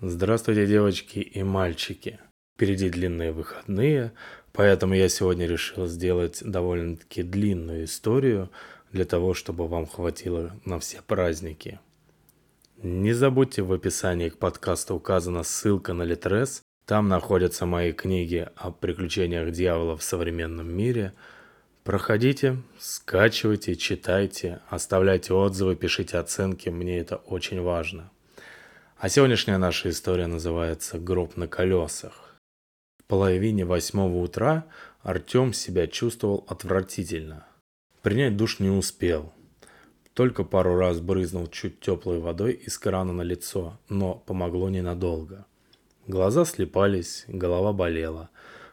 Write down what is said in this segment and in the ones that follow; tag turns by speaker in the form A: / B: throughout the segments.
A: Здравствуйте, девочки и мальчики. Впереди длинные выходные, поэтому я сегодня решил сделать довольно-таки длинную историю для того, чтобы вам хватило на все праздники. Не забудьте, в описании к подкасту указана ссылка на Литрес. Там находятся мои книги о приключениях дьявола в современном мире. Проходите, скачивайте, читайте, оставляйте отзывы, пишите оценки, мне это очень важно. А сегодняшняя наша история называется «Гроб на колесах». В половине восьмого утра Артем себя чувствовал отвратительно. Принять душ не успел. Только пару раз брызнул чуть теплой водой из крана на лицо, но помогло ненадолго. Глаза слепались, голова болела.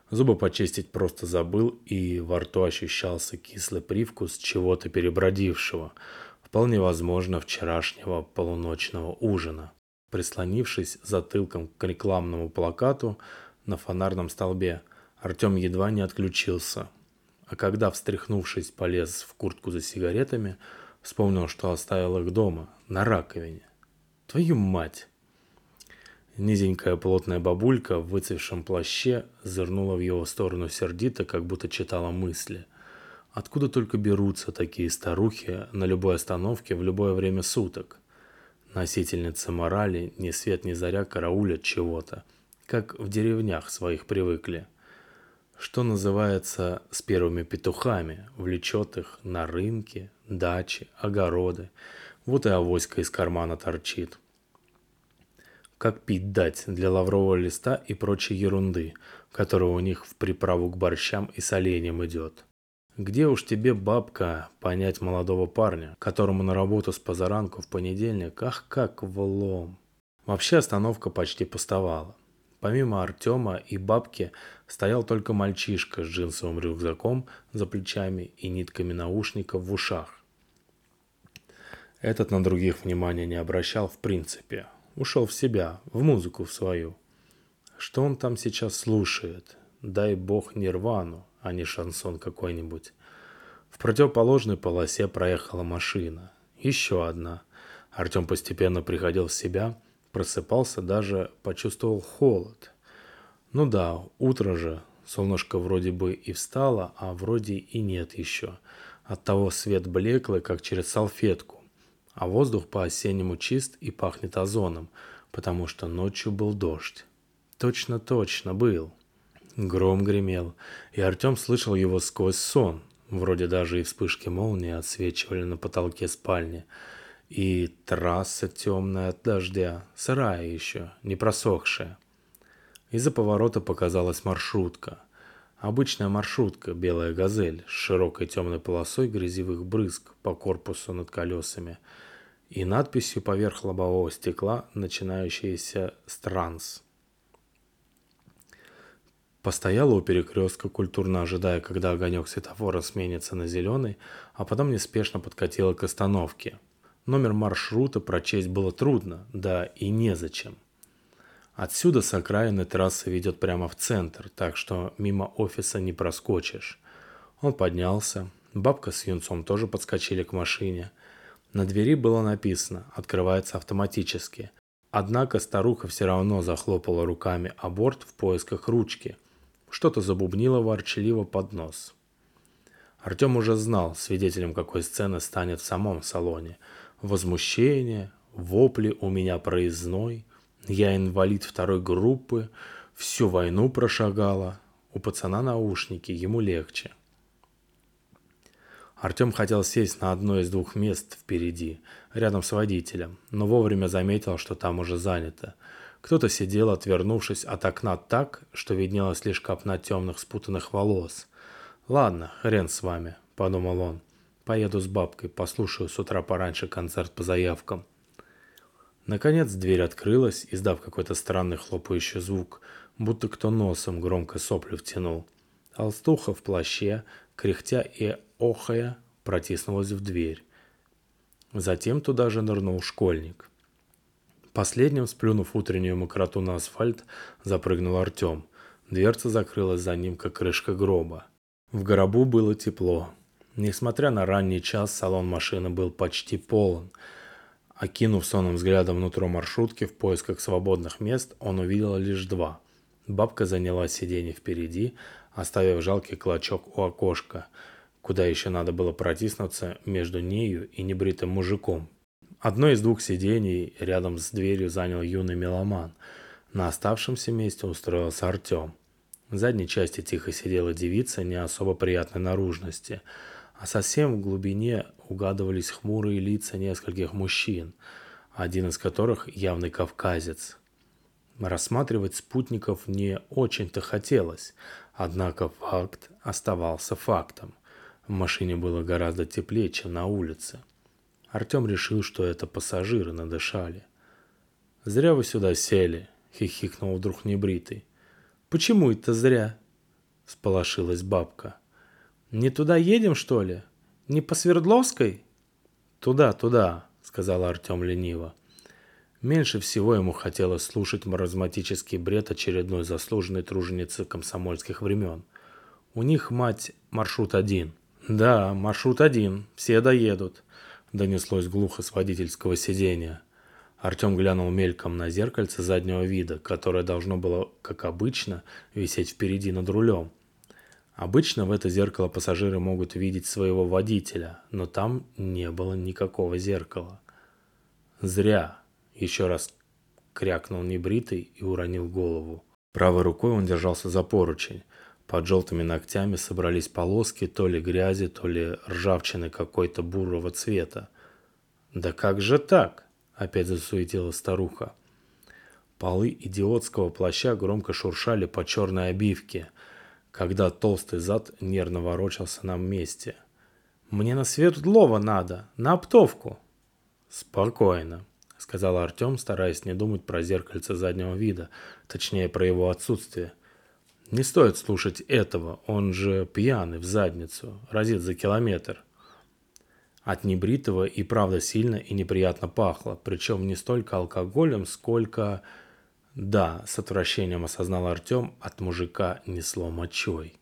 A: Зубы почистить просто забыл, и во рту ощущался кислый привкус чего-то перебродившего, вполне возможно вчерашнего полуночного ужина прислонившись затылком к рекламному плакату на фонарном столбе. Артем едва не отключился. А когда, встряхнувшись, полез в куртку за сигаретами, вспомнил, что оставил их дома, на раковине. Твою мать! Низенькая плотная бабулька в выцвевшем плаще зырнула в его сторону сердито, как будто читала мысли. Откуда только берутся такие старухи на любой остановке в любое время суток? Носительницы морали ни свет ни заря караулят чего-то, как в деревнях своих привыкли. Что называется с первыми петухами, влечет их на рынки, дачи, огороды. Вот и авоська из кармана торчит. Как пить дать для лаврового листа и прочей ерунды, которая у них в приправу к борщам и соленьям идет. Где уж тебе, бабка, понять молодого парня, которому на работу с позаранку в понедельник, ах, как влом. Вообще остановка почти пустовала. Помимо Артема и бабки стоял только мальчишка с джинсовым рюкзаком за плечами и нитками наушников в ушах. Этот на других внимания не обращал в принципе. Ушел в себя, в музыку в свою. Что он там сейчас слушает? Дай бог нирвану, а не шансон какой-нибудь. В противоположной полосе проехала машина. Еще одна. Артем постепенно приходил в себя, просыпался, даже почувствовал холод. Ну да, утро же, солнышко вроде бы и встало, а вроде и нет еще. Оттого свет блеклый, как через салфетку. А воздух по-осеннему чист и пахнет озоном, потому что ночью был дождь. Точно-точно был. Гром гремел, и Артем слышал его сквозь сон. Вроде даже и вспышки молнии отсвечивали на потолке спальни. И трасса темная от дождя, сырая еще, не просохшая. Из-за поворота показалась маршрутка. Обычная маршрутка, белая газель, с широкой темной полосой грязевых брызг по корпусу над колесами и надписью поверх лобового стекла, начинающейся с «Транс». Постояла у перекрестка, культурно ожидая, когда огонек светофора сменится на зеленый, а потом неспешно подкатила к остановке. Номер маршрута прочесть было трудно, да и незачем. Отсюда с окраины трасса ведет прямо в центр, так что мимо офиса не проскочишь. Он поднялся, бабка с юнцом тоже подскочили к машине. На двери было написано «Открывается автоматически». Однако старуха все равно захлопала руками о борт в поисках ручки – что-то забубнило ворчливо под нос. Артем уже знал, свидетелем какой сцены станет в самом салоне. Возмущение, вопли у меня проездной, я инвалид второй группы, всю войну прошагала. У пацана наушники, ему легче. Артем хотел сесть на одно из двух мест впереди, рядом с водителем, но вовремя заметил, что там уже занято – кто-то сидел, отвернувшись от окна так, что виднелась лишь копна темных спутанных волос. «Ладно, хрен с вами», — подумал он. «Поеду с бабкой, послушаю с утра пораньше концерт по заявкам». Наконец дверь открылась, издав какой-то странный хлопающий звук, будто кто носом громко соплю втянул. Толстуха в плаще, кряхтя и охая, протиснулась в дверь. Затем туда же нырнул школьник — Последним, сплюнув утреннюю мокроту на асфальт, запрыгнул Артем. Дверца закрылась за ним, как крышка гроба. В гробу было тепло. Несмотря на ранний час, салон машины был почти полон. Окинув сонным взглядом нутро маршрутки в поисках свободных мест, он увидел лишь два. Бабка заняла сиденье впереди, оставив жалкий клочок у окошка, куда еще надо было протиснуться между нею и небритым мужиком. Одно из двух сидений рядом с дверью занял юный меломан. На оставшемся месте устроился Артем. В задней части тихо сидела девица не особо приятной наружности, а совсем в глубине угадывались хмурые лица нескольких мужчин, один из которых явный кавказец. Рассматривать спутников не очень-то хотелось, однако факт оставался фактом. В машине было гораздо теплее, чем на улице. Артем решил, что это пассажиры надышали. «Зря вы сюда сели», — хихикнул вдруг небритый. «Почему это зря?» — сполошилась бабка. «Не туда едем, что ли? Не по Свердловской?» «Туда, туда», — сказал Артем лениво. Меньше всего ему хотелось слушать маразматический бред очередной заслуженной труженицы комсомольских времен. У них, мать, маршрут один. Да, маршрут один, все доедут, донеслось глухо с водительского сидения. Артем глянул мельком на зеркальце заднего вида, которое должно было, как обычно, висеть впереди над рулем. Обычно в это зеркало пассажиры могут видеть своего водителя, но там не было никакого зеркала. Зря. Еще раз крякнул небритый и уронил голову. Правой рукой он держался за поручень. Под желтыми ногтями собрались полоски то ли грязи, то ли ржавчины какой-то бурого цвета. «Да как же так?» – опять засуетила старуха. Полы идиотского плаща громко шуршали по черной обивке, когда толстый зад нервно ворочался на месте. «Мне на Свердлова надо, на оптовку!» «Спокойно», — сказал Артем, стараясь не думать про зеркальце заднего вида, точнее, про его отсутствие. «Не стоит слушать этого, он же пьяный в задницу, разит за километр». От небритого и правда сильно и неприятно пахло, причем не столько алкоголем, сколько... Да, с отвращением осознал Артем, от мужика несло мочой.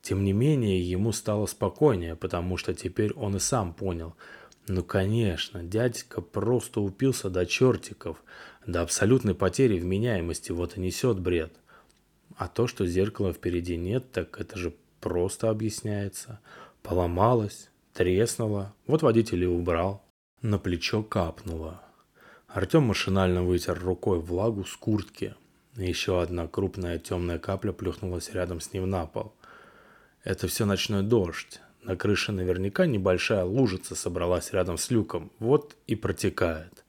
A: Тем не менее, ему стало спокойнее, потому что теперь он и сам понял – ну конечно, дядька просто упился до чертиков, до абсолютной потери вменяемости, вот и несет бред. А то, что зеркала впереди нет, так это же просто объясняется. Поломалось, треснуло, вот водитель и убрал. На плечо капнуло. Артем машинально вытер рукой влагу с куртки. Еще одна крупная темная капля плюхнулась рядом с ним на пол. Это все ночной дождь. На крыше наверняка небольшая лужица собралась рядом с люком, вот и протекает.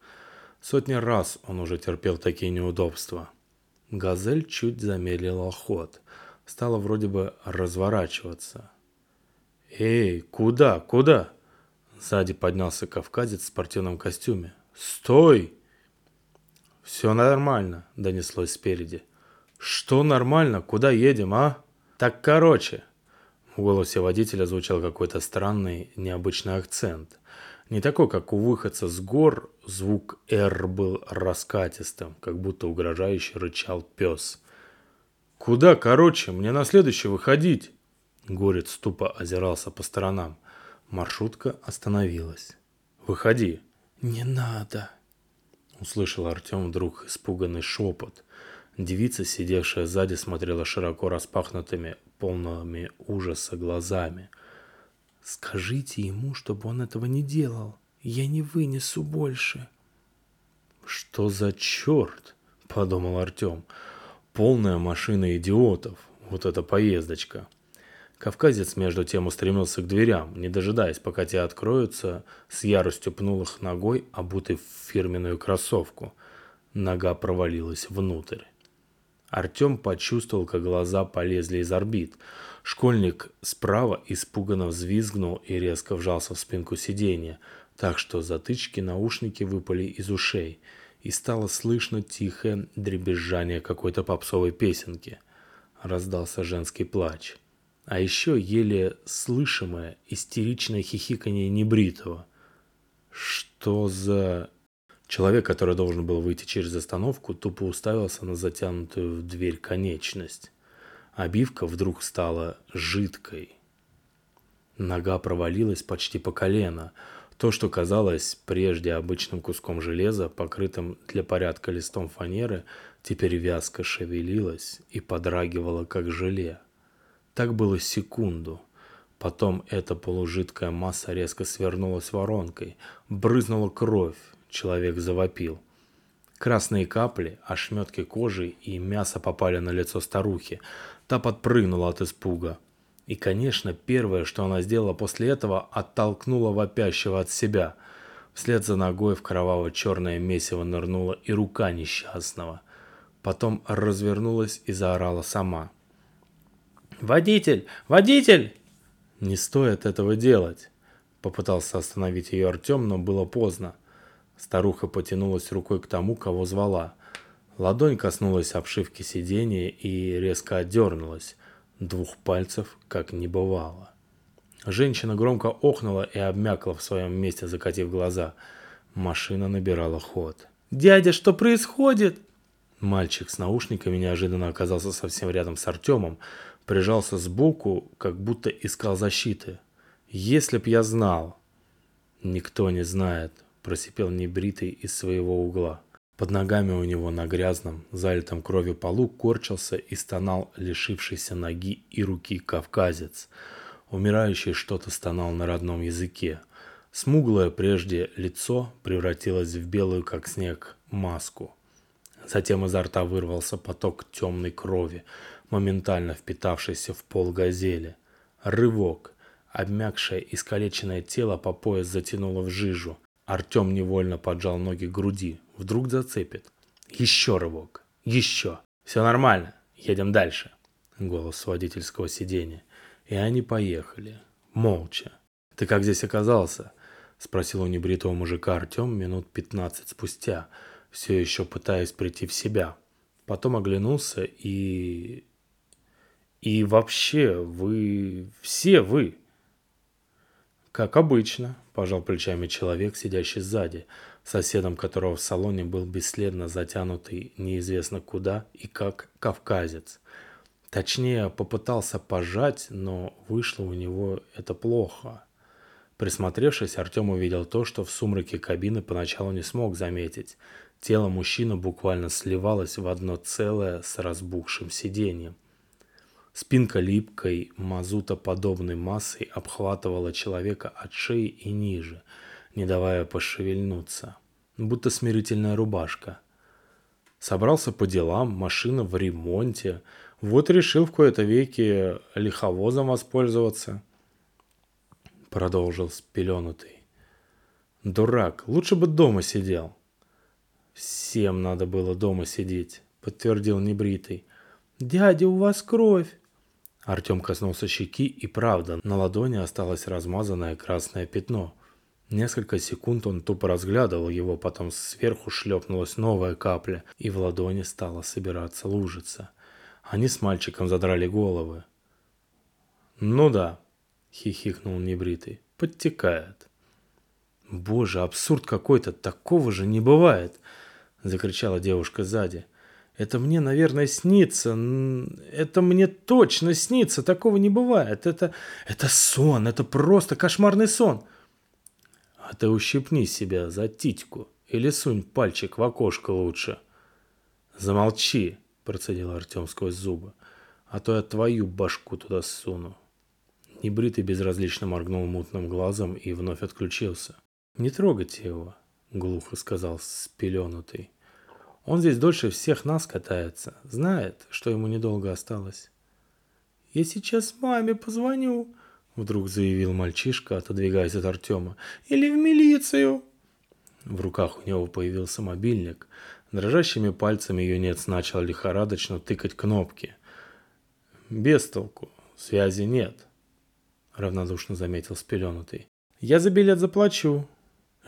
A: Сотни раз он уже терпел такие неудобства. Газель чуть замедлила ход. Стала вроде бы разворачиваться. «Эй, куда, куда?» Сзади поднялся кавказец в спортивном костюме. «Стой!» «Все нормально», — донеслось спереди. «Что нормально? Куда едем, а?» «Так короче», в голосе водителя звучал какой-то странный, необычный акцент. Не такой, как у выходца с гор, звук «Р» был раскатистым, как будто угрожающе рычал пес. «Куда, короче? Мне на следующий выходить!» Горец тупо озирался по сторонам. Маршрутка остановилась. «Выходи!» «Не надо!» Услышал Артем вдруг испуганный шепот. Девица, сидевшая сзади, смотрела широко распахнутыми, полными ужаса глазами. «Скажите ему, чтобы он этого не делал. Я не вынесу больше». «Что за черт?» – подумал Артем. «Полная машина идиотов. Вот эта поездочка». Кавказец между тем устремился к дверям, не дожидаясь, пока те откроются, с яростью пнул их ногой, обутый в фирменную кроссовку. Нога провалилась внутрь. Артем почувствовал, как глаза полезли из орбит. Школьник справа испуганно взвизгнул и резко вжался в спинку сиденья, так что затычки наушники выпали из ушей, и стало слышно тихое дребезжание какой-то попсовой песенки. Раздался женский плач. А еще еле слышимое истеричное хихиканье небритого. «Что за...» Человек, который должен был выйти через остановку, тупо уставился на затянутую в дверь конечность. Обивка вдруг стала жидкой. Нога провалилась почти по колено. То, что казалось прежде обычным куском железа, покрытым для порядка листом фанеры, теперь вязко шевелилось и подрагивало, как желе. Так было секунду. Потом эта полужидкая масса резко свернулась воронкой, брызнула кровь, человек завопил. Красные капли, ошметки кожи и мяса попали на лицо старухи. Та подпрыгнула от испуга. И, конечно, первое, что она сделала после этого, оттолкнула вопящего от себя. Вслед за ногой в кроваво-черное месиво нырнула и рука несчастного. Потом развернулась и заорала сама. «Водитель! Водитель!» «Не стоит этого делать!» Попытался остановить ее Артем, но было поздно. Старуха потянулась рукой к тому, кого звала. Ладонь коснулась обшивки сиденья и резко отдернулась. Двух пальцев как не бывало. Женщина громко охнула и обмякла в своем месте, закатив глаза. Машина набирала ход. «Дядя, что происходит?» Мальчик с наушниками неожиданно оказался совсем рядом с Артемом, прижался сбоку, как будто искал защиты. «Если б я знал!» «Никто не знает», – просипел небритый из своего угла. Под ногами у него на грязном, залитом кровью полу корчился и стонал лишившийся ноги и руки кавказец. Умирающий что-то стонал на родном языке. Смуглое прежде лицо превратилось в белую, как снег, маску. Затем изо рта вырвался поток темной крови, моментально впитавшийся в пол газели. Рывок. Обмякшее, искалеченное тело по пояс затянуло в жижу. Артем невольно поджал ноги к груди. Вдруг зацепит. Еще рывок. Еще. Все нормально. Едем дальше. Голос с водительского сиденья. И они поехали. Молча. Ты как здесь оказался? Спросил у небритого мужика Артем минут пятнадцать спустя, все еще пытаясь прийти в себя. Потом оглянулся и... И вообще, вы... Все вы... «Как обычно», – пожал плечами человек, сидящий сзади, соседом которого в салоне был бесследно затянутый неизвестно куда и как кавказец. Точнее, попытался пожать, но вышло у него это плохо. Присмотревшись, Артем увидел то, что в сумраке кабины поначалу не смог заметить. Тело мужчины буквально сливалось в одно целое с разбухшим сиденьем. Спинка липкой, мазутоподобной массой обхватывала человека от шеи и ниже, не давая пошевельнуться, будто смирительная рубашка. Собрался по делам, машина в ремонте, вот решил в кои-то веки лиховозом воспользоваться. Продолжил спеленутый. Дурак, лучше бы дома сидел. Всем надо было дома сидеть, подтвердил небритый. Дядя, у вас кровь. Артем коснулся щеки, и правда, на ладони осталось размазанное красное пятно. Несколько секунд он тупо разглядывал его, потом сверху шлепнулась новая капля, и в ладони стала собираться лужица. Они с мальчиком задрали головы. «Ну да», — хихикнул небритый, — «подтекает». «Боже, абсурд какой-то, такого же не бывает!» — закричала девушка сзади. Это мне, наверное, снится. Это мне точно снится. Такого не бывает. Это, это сон. Это просто кошмарный сон. А ты ущипни себя за титьку. Или сунь пальчик в окошко лучше. Замолчи, процедил Артем сквозь зубы. А то я твою башку туда суну. Небритый безразлично моргнул мутным глазом и вновь отключился. «Не трогайте его», — глухо сказал спеленутый. Он здесь дольше всех нас катается. Знает, что ему недолго осталось. «Я сейчас маме позвоню», — вдруг заявил мальчишка, отодвигаясь от Артема. «Или в милицию». В руках у него появился мобильник. Дрожащими пальцами юнец начал лихорадочно тыкать кнопки. «Без толку. Связи нет», — равнодушно заметил спеленутый. «Я за билет заплачу».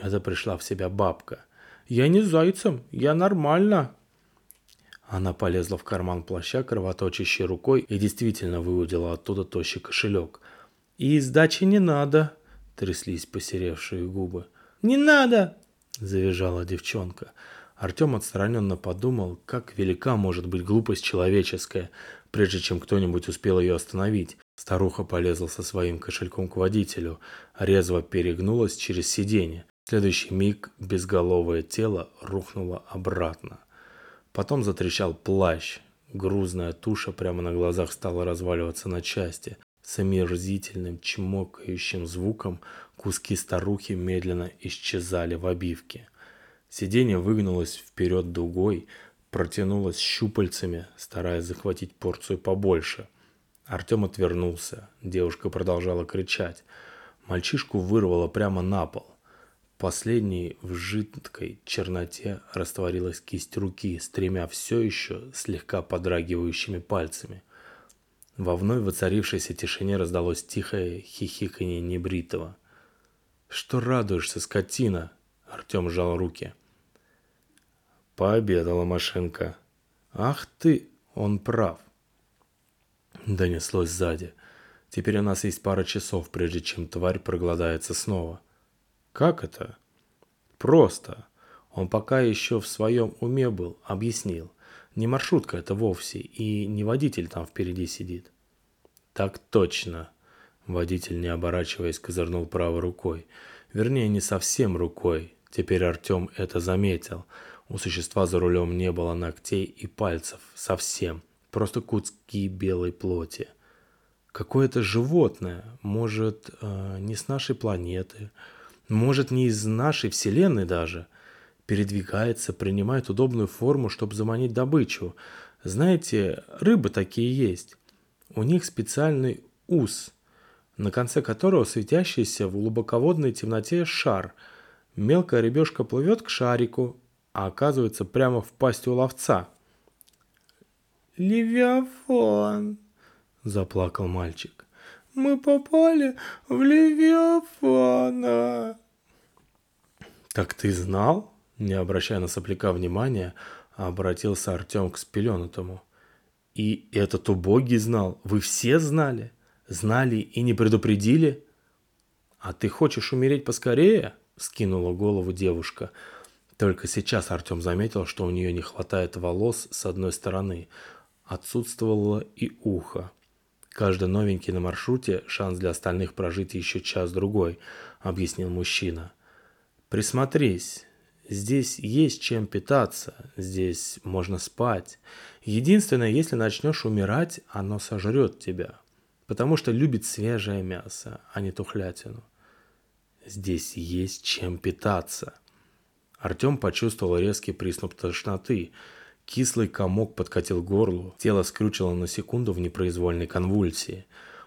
A: Это пришла в себя бабка. «Я не зайцем, я нормально». Она полезла в карман плаща кровоточащей рукой и действительно выудила оттуда тощий кошелек. «И сдачи не надо», — тряслись посеревшие губы. «Не надо!» — завизжала девчонка. Артем отстраненно подумал, как велика может быть глупость человеческая, прежде чем кто-нибудь успел ее остановить. Старуха полезла со своим кошельком к водителю, резво перегнулась через сиденье. Следующий миг безголовое тело рухнуло обратно. Потом затрещал плащ. Грузная туша прямо на глазах стала разваливаться на части. С омерзительным чмокающим звуком куски старухи медленно исчезали в обивке. Сиденье выгнулось вперед дугой, протянулось щупальцами, стараясь захватить порцию побольше. Артем отвернулся. Девушка продолжала кричать. Мальчишку вырвало прямо на пол. Последней в жидкой черноте растворилась кисть руки с тремя все еще слегка подрагивающими пальцами. Во вновь воцарившейся тишине раздалось тихое хихиканье небритого. «Что радуешься, скотина?» Артем сжал руки. Пообедала машинка. «Ах ты!» Он прав. Донеслось сзади. Теперь у нас есть пара часов, прежде чем тварь проголодается снова. Как это? Просто. Он пока еще в своем уме был, объяснил. Не маршрутка это вовсе, и не водитель там впереди сидит. Так точно. Водитель, не оборачиваясь, козырнул правой рукой. Вернее, не совсем рукой. Теперь Артем это заметил. У существа за рулем не было ногтей и пальцев. Совсем. Просто куски белой плоти. Какое-то животное. Может, э, не с нашей планеты может не из нашей вселенной даже, передвигается, принимает удобную форму, чтобы заманить добычу. Знаете, рыбы такие есть. У них специальный ус, на конце которого светящийся в глубоководной темноте шар. Мелкая рыбешка плывет к шарику, а оказывается прямо в пасти у ловца. «Левиафан!» – заплакал мальчик. Мы попали в Левиафана. Так ты знал? Не обращая на сопляка внимания, обратился Артем к спеленутому. И этот убогий знал. Вы все знали? Знали и не предупредили? А ты хочешь умереть поскорее? Скинула голову девушка. Только сейчас Артем заметил, что у нее не хватает волос с одной стороны. Отсутствовало и ухо. Каждый новенький на маршруте – шанс для остальных прожить еще час-другой, объяснил мужчина. Присмотрись. Здесь есть чем питаться, здесь можно спать. Единственное, если начнешь умирать, оно сожрет тебя, потому что любит свежее мясо, а не тухлятину. Здесь есть чем питаться. Артем почувствовал резкий приступ тошноты – Кислый комок подкатил горлу, тело скрючило на секунду в непроизвольной конвульсии.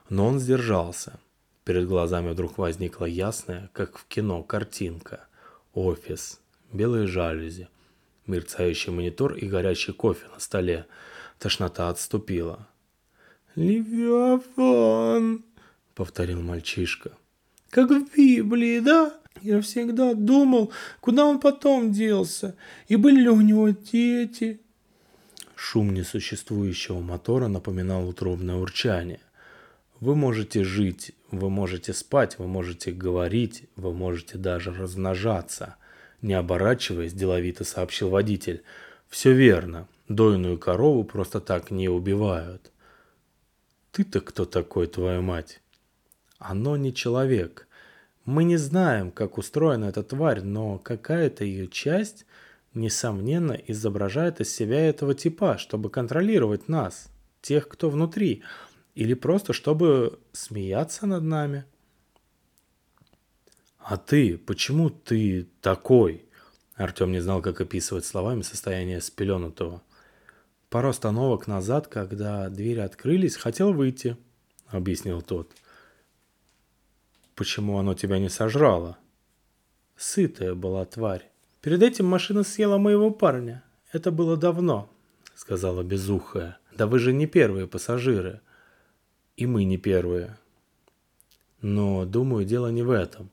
A: Но он сдержался. Перед глазами вдруг возникла ясная, как в кино, картинка. Офис, белые жалюзи, мерцающий монитор и горячий кофе на столе. Тошнота отступила. «Левиафан!» — повторил мальчишка. «Как в Библии, да? Я всегда думал, куда он потом делся, и были ли у него дети?» Шум несуществующего мотора напоминал утробное урчание. Вы можете жить, вы можете спать, вы можете говорить, вы можете даже размножаться. Не оборачиваясь, деловито сообщил водитель. Все верно, дойную корову просто так не убивают. Ты-то кто такой, твоя мать? Оно не человек. Мы не знаем, как устроена эта тварь, но какая-то ее часть – несомненно, изображает из себя этого типа, чтобы контролировать нас, тех, кто внутри, или просто чтобы смеяться над нами. «А ты? Почему ты такой?» Артем не знал, как описывать словами состояние спеленутого. Пару остановок назад, когда двери открылись, хотел выйти, объяснил тот. Почему оно тебя не сожрало? Сытая была тварь. Перед этим машина съела моего парня. Это было давно, сказала безухая. Да вы же не первые пассажиры. И мы не первые. Но, думаю, дело не в этом.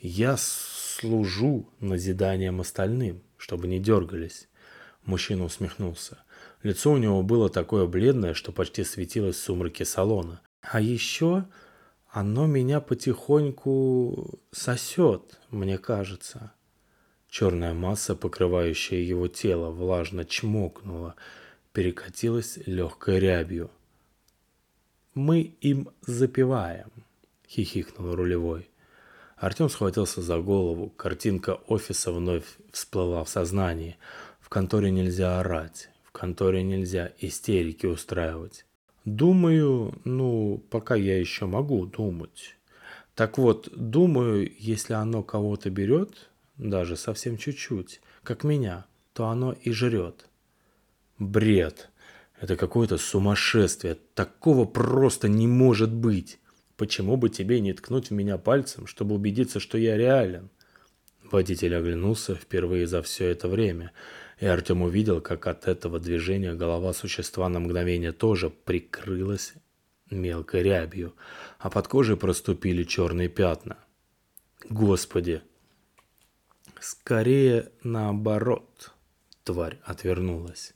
A: Я служу назиданием остальным, чтобы не дергались. Мужчина усмехнулся. Лицо у него было такое бледное, что почти светилось в сумраке салона. А еще оно меня потихоньку сосет, мне кажется. Черная масса, покрывающая его тело, влажно чмокнула, перекатилась легкой рябью. мы им запиваем, хихикнул рулевой. Артем схватился за голову. Картинка офиса вновь всплыла в сознании. В конторе нельзя орать. В конторе нельзя истерики устраивать. Думаю, ну, пока я еще могу думать. Так вот, думаю, если оно кого-то берет, даже совсем чуть-чуть, как меня, то оно и жрет. Бред. Это какое-то сумасшествие. Такого просто не может быть. Почему бы тебе не ткнуть в меня пальцем, чтобы убедиться, что я реален? Водитель оглянулся впервые за все это время, и Артем увидел, как от этого движения голова существа на мгновение тоже прикрылась мелкой рябью, а под кожей проступили черные пятна. Господи! Скорее наоборот. Тварь отвернулась.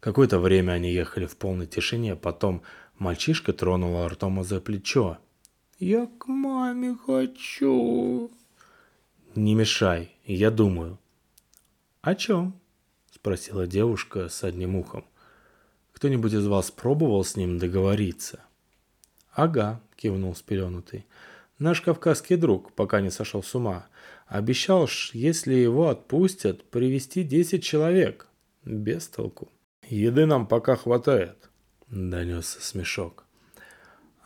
A: Какое-то время они ехали в полной тишине, потом мальчишка тронул Артема за плечо – я к маме хочу. Не мешай, я думаю. О чем? Спросила девушка с одним ухом. Кто-нибудь из вас пробовал с ним договориться? Ага, кивнул спеленутый. Наш кавказский друг, пока не сошел с ума, обещал, если его отпустят, привести десять человек. Без толку. Еды нам пока хватает, донесся смешок.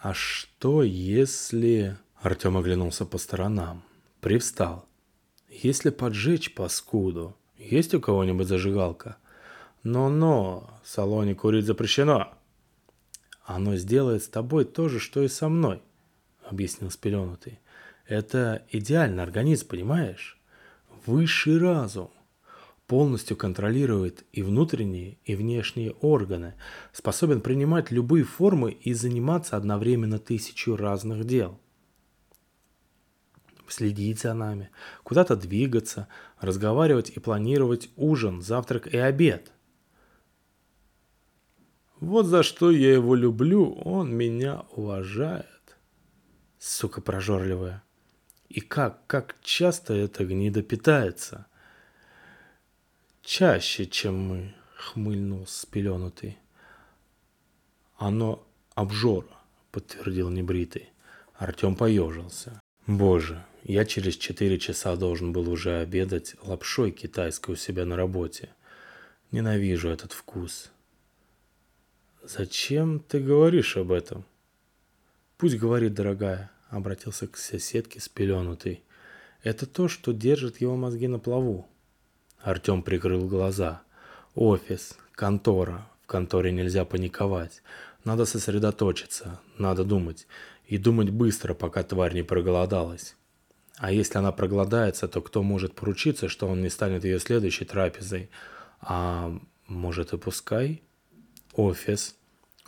A: А что если... Артем оглянулся по сторонам. Привстал. Если поджечь паскуду, есть у кого-нибудь зажигалка? Но-но, в салоне курить запрещено. Оно сделает с тобой то же, что и со мной, объяснил спеленутый. Это идеальный организм, понимаешь? Высший разум полностью контролирует и внутренние, и внешние органы, способен принимать любые формы и заниматься одновременно тысячу разных дел. Следить за нами, куда-то двигаться, разговаривать и планировать ужин, завтрак и обед. Вот за что я его люблю, он меня уважает. Сука прожорливая. И как, как часто эта гнида питается – «Чаще, чем мы», — хмыльнул спеленутый. «Оно обжора», — подтвердил небритый. Артем поежился. «Боже, я через четыре часа должен был уже обедать лапшой китайской у себя на работе. Ненавижу этот вкус». «Зачем ты говоришь об этом?» «Пусть говорит, дорогая», — обратился к соседке спеленутый. «Это то, что держит его мозги на плаву. Артем прикрыл глаза. Офис, контора. В конторе нельзя паниковать. Надо сосредоточиться, надо думать. И думать быстро, пока тварь не проголодалась. А если она проголодается, то кто может поручиться, что он не станет ее следующей трапезой? А может и пускай? Офис.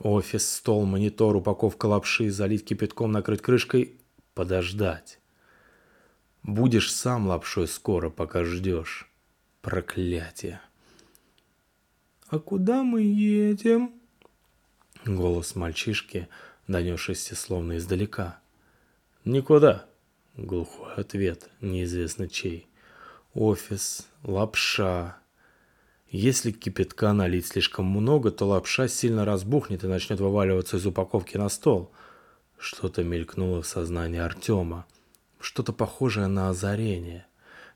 A: Офис, стол, монитор, упаковка лапши, залить кипятком, накрыть крышкой. Подождать. Будешь сам лапшой скоро, пока ждешь. Проклятие. «А куда мы едем?» Голос мальчишки, донесшийся словно издалека. «Никуда», — глухой ответ, неизвестно чей. «Офис, лапша». Если кипятка налить слишком много, то лапша сильно разбухнет и начнет вываливаться из упаковки на стол. Что-то мелькнуло в сознании Артема. Что-то похожее на озарение.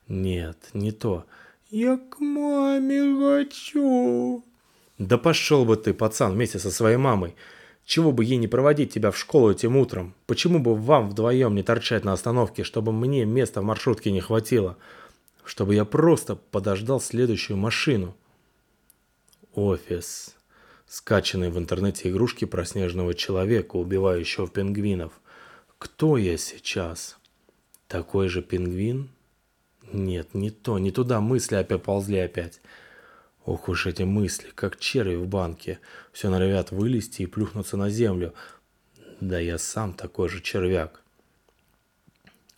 A: Нет, не то. «Я к маме хочу!» «Да пошел бы ты, пацан, вместе со своей мамой! Чего бы ей не проводить тебя в школу этим утром? Почему бы вам вдвоем не торчать на остановке, чтобы мне места в маршрутке не хватило? Чтобы я просто подождал следующую машину?» Офис. Скачанные в интернете игрушки про снежного человека, убивающего пингвинов. Кто я сейчас? Такой же пингвин? Нет, не то, не туда мысли опять ползли опять. Ох уж эти мысли, как черви в банке. Все норовят вылезти и плюхнуться на землю. Да я сам такой же червяк.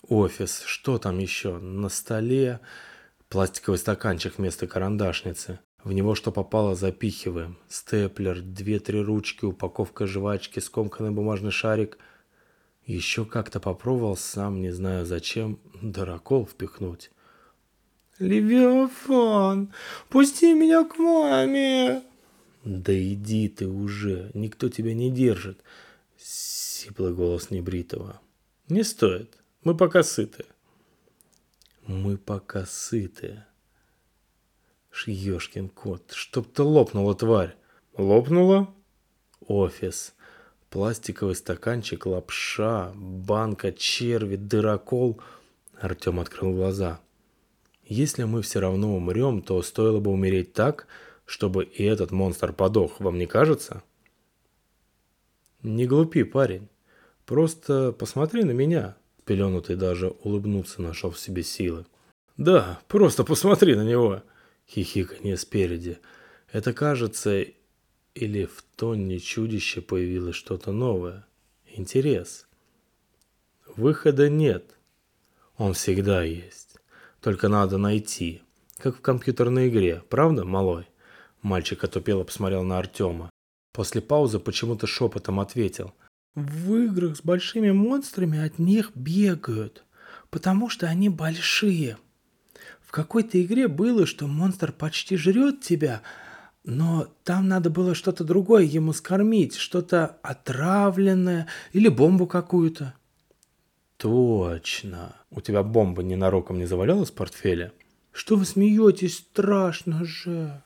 A: Офис, что там еще? На столе пластиковый стаканчик вместо карандашницы. В него что попало запихиваем. Степлер, две-три ручки, упаковка жвачки, скомканный бумажный шарик. Еще как-то попробовал, сам не знаю зачем, дырокол впихнуть. «Левиафан, пусти меня к маме!» «Да иди ты уже, никто тебя не держит. Сиплый голос небритого. Не стоит. Мы пока сыты. Мы пока сыты. Шьёшкин кот, чтоб ты лопнула, тварь. Лопнула? Офис. Пластиковый стаканчик, лапша, банка, черви, дырокол. Артем открыл глаза. Если мы все равно умрем, то стоило бы умереть так, чтобы и этот монстр подох, вам не кажется? Не глупи, парень. Просто посмотри на меня. Пеленутый даже улыбнуться нашел в себе силы. Да, просто посмотри на него. Хихиканье спереди. Это кажется, или в тоне чудища появилось что-то новое. Интерес. Выхода нет. Он всегда есть. Только надо найти. Как в компьютерной игре, правда, малой? Мальчик отупело посмотрел на Артема. После паузы почему-то шепотом ответил. В играх с большими монстрами от них бегают, потому что они большие. В какой-то игре было, что монстр почти жрет тебя, но там надо было что-то другое ему скормить, что-то отравленное или бомбу какую-то. Точно. У тебя бомба ненароком не завалялась в портфеле? Что вы смеетесь? Страшно же.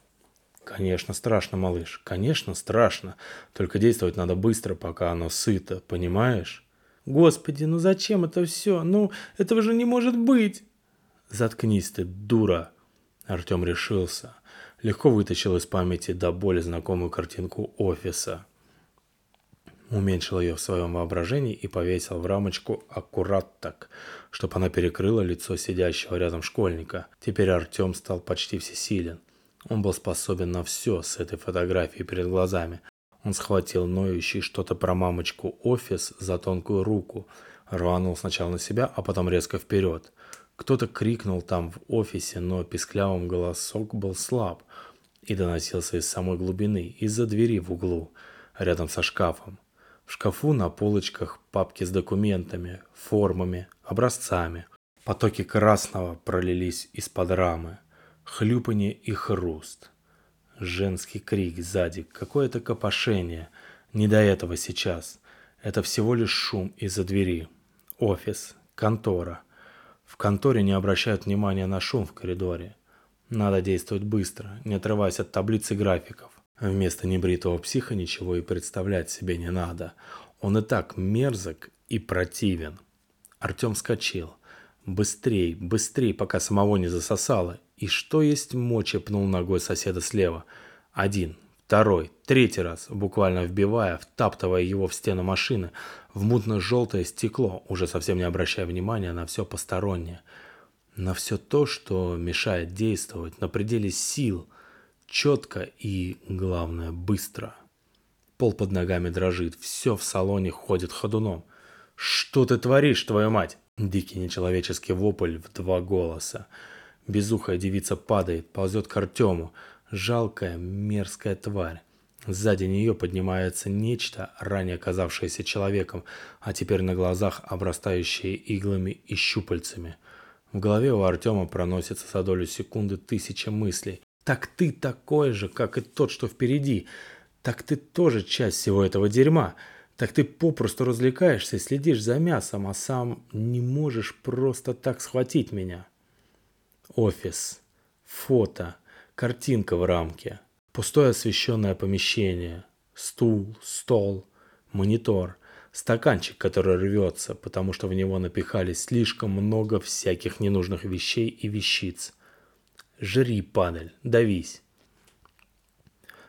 A: Конечно, страшно, малыш. Конечно, страшно. Только действовать надо быстро, пока оно сыто, понимаешь? Господи, ну зачем это все? Ну, этого же не может быть. Заткнись ты, дура. Артем решился легко вытащил из памяти до боли знакомую картинку офиса. Уменьшил ее в своем воображении и повесил в рамочку аккурат так, чтобы она перекрыла лицо сидящего рядом школьника. Теперь Артем стал почти всесилен. Он был способен на все с этой фотографией перед глазами. Он схватил ноющий что-то про мамочку офис за тонкую руку, рванул сначала на себя, а потом резко вперед. Кто-то крикнул там в офисе, но писклявым голосок был слаб и доносился из самой глубины, из-за двери в углу, рядом со шкафом. В шкафу на полочках папки с документами, формами, образцами. Потоки красного пролились из-под рамы. Хлюпанье и хруст. Женский крик сзади, какое-то копошение. Не до этого сейчас. Это всего лишь шум из-за двери. Офис, контора. В конторе не обращают внимания на шум в коридоре. Надо действовать быстро, не отрываясь от таблицы графиков. Вместо небритого психа ничего и представлять себе не надо. Он и так мерзок и противен. Артем скочил. Быстрей, быстрей, пока самого не засосало. И что есть мочи пнул ногой соседа слева. Один, второй, третий раз, буквально вбивая, втаптывая его в стену машины, в мутно-желтое стекло, уже совсем не обращая внимания на все постороннее – на все то, что мешает действовать на пределе сил, четко и, главное, быстро. Пол под ногами дрожит, все в салоне ходит ходуном. «Что ты творишь, твою мать?» Дикий нечеловеческий вопль в два голоса. Безухая девица падает, ползет к Артему. Жалкая, мерзкая тварь. Сзади нее поднимается нечто, ранее казавшееся человеком, а теперь на глазах обрастающее иглами и щупальцами – в голове у Артема проносится за долю секунды тысяча мыслей. «Так ты такой же, как и тот, что впереди. Так ты тоже часть всего этого дерьма. Так ты попросту развлекаешься и следишь за мясом, а сам не можешь просто так схватить меня». Офис. Фото. Картинка в рамке. Пустое освещенное помещение. Стул, стол, монитор – Стаканчик, который рвется, потому что в него напихали слишком много всяких ненужных вещей и вещиц. Жри, падаль, давись.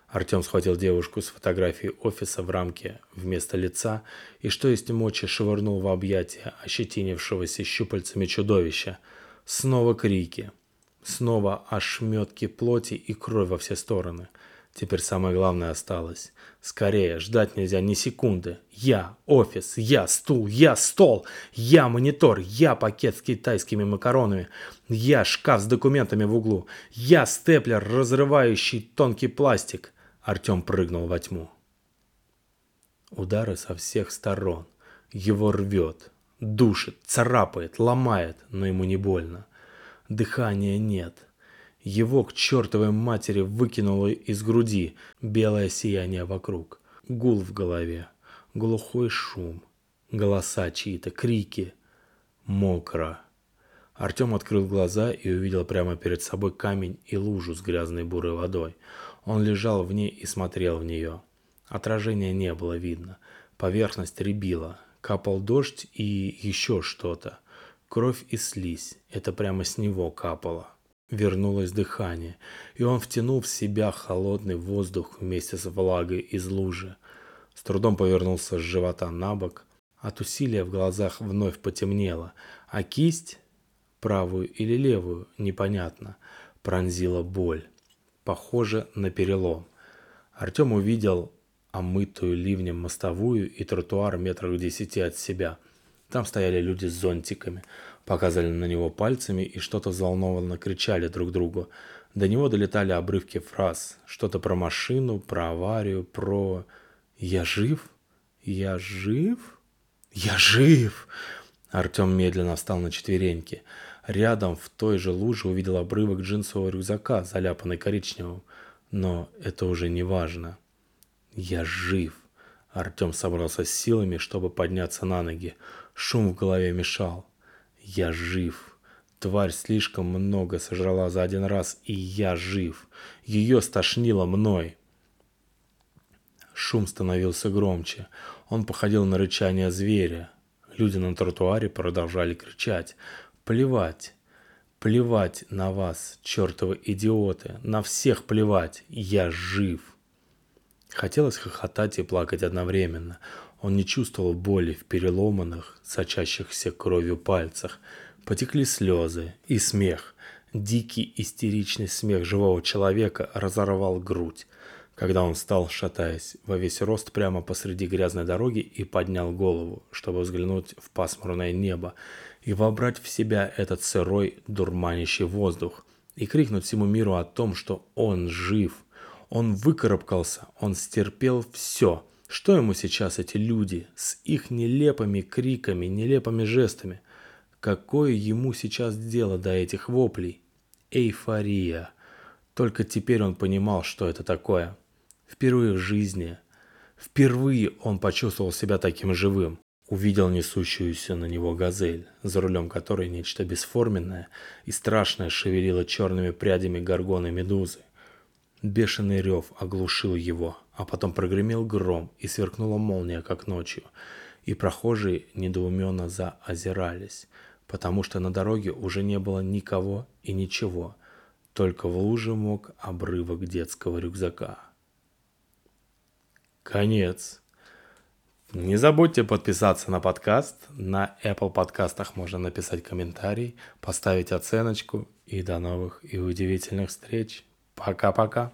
A: Артем схватил девушку с фотографией офиса в рамке вместо лица и, что есть мочи, швырнул в объятия ощетинившегося щупальцами чудовища. Снова крики. Снова ошметки плоти и кровь во все стороны – Теперь самое главное осталось. Скорее, ждать нельзя ни секунды. Я офис, я стул, я стол, я монитор, я пакет с китайскими макаронами, я шкаф с документами в углу, я степлер, разрывающий тонкий пластик. Артем прыгнул во тьму. Удары со всех сторон. Его рвет, душит, царапает, ломает, но ему не больно. Дыхания нет. Его к чертовой матери выкинуло из груди, белое сияние вокруг, гул в голове. глухой шум, голоса чьи-то, крики. Мокро. Артем открыл глаза и увидел прямо перед собой камень и лужу с грязной бурой водой. Он лежал в ней и смотрел в нее. Отражения не было видно. Поверхность рябила. Капал дождь и еще что-то. Кровь и слизь. Это прямо с него капало. Вернулось дыхание, и он втянул в себя холодный воздух вместе с влагой из лужи. С трудом повернулся с живота на бок. От усилия в глазах вновь потемнело, а кисть, правую или левую, непонятно, пронзила боль. Похоже на перелом. Артем увидел омытую ливнем мостовую и тротуар метрах десяти от себя. Там стояли люди с зонтиками, показывали на него пальцами и что-то взволнованно кричали друг другу. До него долетали обрывки фраз. Что-то про машину, про аварию, про... «Я жив? Я жив? Я жив!» Артем медленно встал на четвереньки. Рядом в той же луже увидел обрывок джинсового рюкзака, заляпанный коричневым. Но это уже не важно. «Я жив!» Артем собрался с силами, чтобы подняться на ноги. Шум в голове мешал. «Я жив!» Тварь слишком много сожрала за один раз, и я жив. Ее стошнило мной. Шум становился громче. Он походил на рычание зверя. Люди на тротуаре продолжали кричать. «Плевать! Плевать на вас, чертовы идиоты! На всех плевать! Я жив!» Хотелось хохотать и плакать одновременно. Он не чувствовал боли в переломанных, сочащихся кровью пальцах. Потекли слезы и смех. Дикий истеричный смех живого человека разорвал грудь, когда он стал, шатаясь, во весь рост прямо посреди грязной дороги и поднял голову, чтобы взглянуть в пасмурное небо и вобрать в себя этот сырой, дурманящий воздух и крикнуть всему миру о том, что он жив – он выкарабкался, он стерпел все. Что ему сейчас эти люди с их нелепыми криками, нелепыми жестами? Какое ему сейчас дело до этих воплей? Эйфория. Только теперь он понимал, что это такое. Впервые в жизни. Впервые он почувствовал себя таким живым. Увидел несущуюся на него газель, за рулем которой нечто бесформенное и страшное шевелило черными прядями горгоны медузы. Бешеный рев оглушил его, а потом прогремел гром и сверкнула молния, как ночью. И прохожие недоуменно заозирались, потому что на дороге уже не было никого и ничего, только в луже мог обрывок детского рюкзака. Конец. Не забудьте подписаться на подкаст. На Apple подкастах можно написать комментарий, поставить оценочку. И до новых и удивительных встреч. Пока-пока.